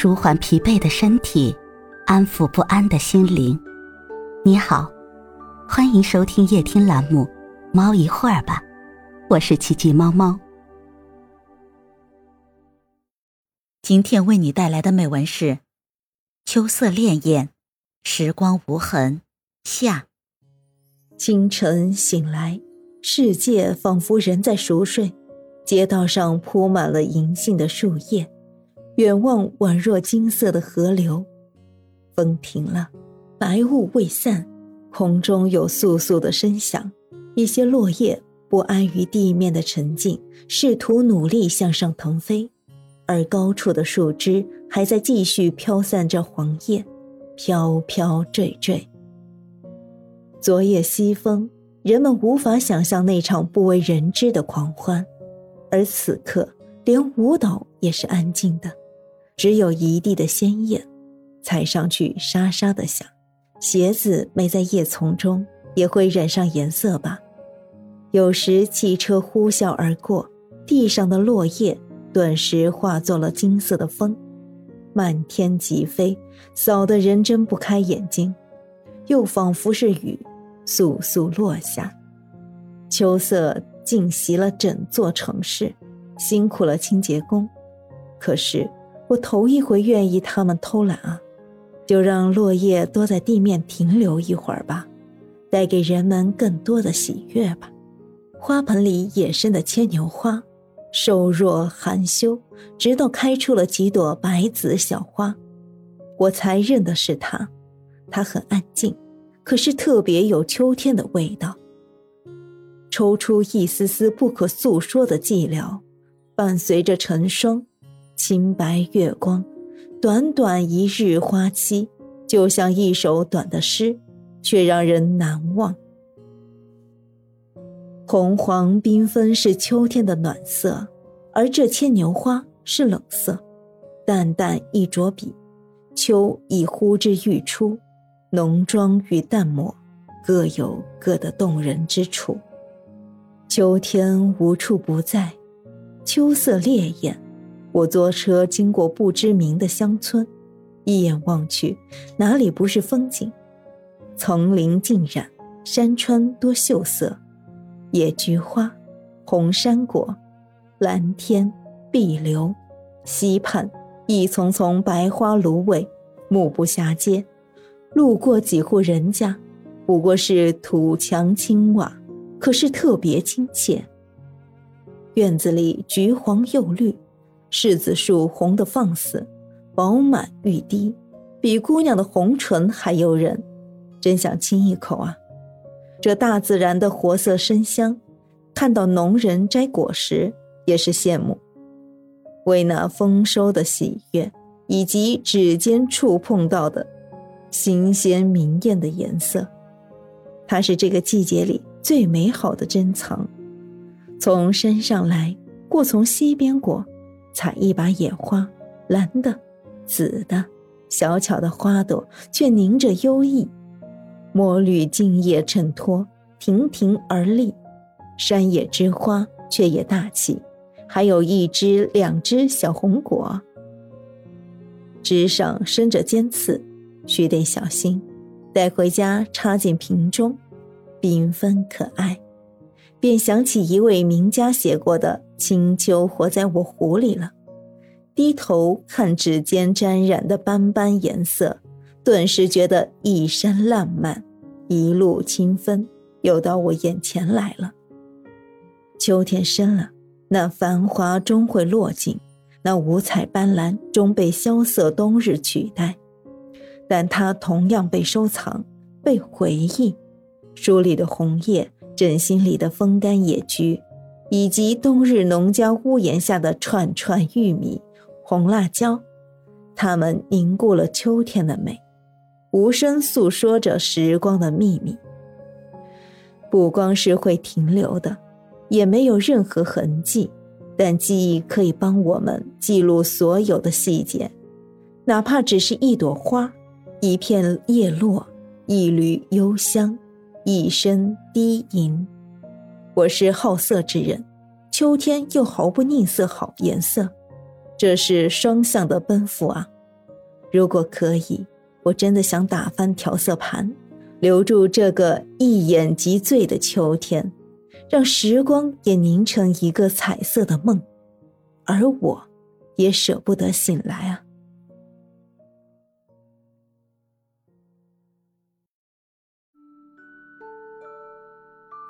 舒缓疲惫的身体，安抚不安的心灵。你好，欢迎收听夜听栏目《猫一会儿吧》，我是奇迹猫猫。今天为你带来的美文是《秋色潋滟，时光无痕》下。清晨醒来，世界仿佛仍在熟睡，街道上铺满了银杏的树叶。远望宛若金色的河流，风停了，白雾未散，空中有簌簌的声响。一些落叶不安于地面的沉静，试图努力向上腾飞，而高处的树枝还在继续飘散着黄叶，飘飘坠坠。昨夜西风，人们无法想象那场不为人知的狂欢，而此刻连舞蹈也是安静的。只有一地的鲜艳，踩上去沙沙的响。鞋子没在叶丛中，也会染上颜色吧？有时汽车呼啸而过，地上的落叶顿时化作了金色的风，漫天疾飞，扫得人睁不开眼睛。又仿佛是雨，簌簌落下。秋色浸袭了整座城市，辛苦了清洁工。可是。我头一回愿意他们偷懒啊，就让落叶多在地面停留一会儿吧，带给人们更多的喜悦吧。花盆里野生的牵牛花，瘦弱含羞，直到开出了几朵白紫小花，我才认得是它。它很安静，可是特别有秋天的味道。抽出一丝丝不可诉说的寂寥，伴随着成霜。清白月光，短短一日花期，就像一首短的诗，却让人难忘。红黄缤纷是秋天的暖色，而这牵牛花是冷色。淡淡一着笔，秋已呼之欲出。浓妆与淡抹，各有各的动人之处。秋天无处不在，秋色烈焰。我坐车经过不知名的乡村，一眼望去，哪里不是风景？丛林尽染，山川多秀色，野菊花，红山果，蓝天，碧流。溪畔一丛丛白花芦苇，目不暇接。路过几户人家，不过是土墙青瓦，可是特别亲切。院子里橘黄又绿。柿子树红得放肆，饱满欲滴，比姑娘的红唇还诱人，真想亲一口啊！这大自然的活色生香，看到农人摘果实也是羡慕。为那丰收的喜悦，以及指尖触碰到的新鲜明艳的颜色，它是这个季节里最美好的珍藏。从山上来，过从西边过。采一把野花，蓝的、紫的，小巧的花朵却凝着幽意。墨绿茎叶衬托，亭亭而立。山野之花却也大气，还有一只、两只小红果，枝上生着尖刺，须得小心，带回家插进瓶中，缤纷可爱。便想起一位名家写过的。青丘活在我壶里了，低头看指尖沾染的斑斑颜色，顿时觉得一山烂漫，一路清风，又到我眼前来了。秋天深了，那繁华终会落尽，那五彩斑斓终被萧瑟冬日取代，但它同样被收藏，被回忆。书里的红叶，枕心里的风干野菊。以及冬日农家屋檐下的串串玉米、红辣椒，它们凝固了秋天的美，无声诉说着时光的秘密。不光是会停留的，也没有任何痕迹，但记忆可以帮我们记录所有的细节，哪怕只是一朵花、一片叶落、一缕幽香、一声低吟。我是好色之人，秋天又毫不吝啬好颜色，这是双向的奔赴啊！如果可以，我真的想打翻调色盘，留住这个一眼即醉的秋天，让时光也凝成一个彩色的梦，而我，也舍不得醒来啊。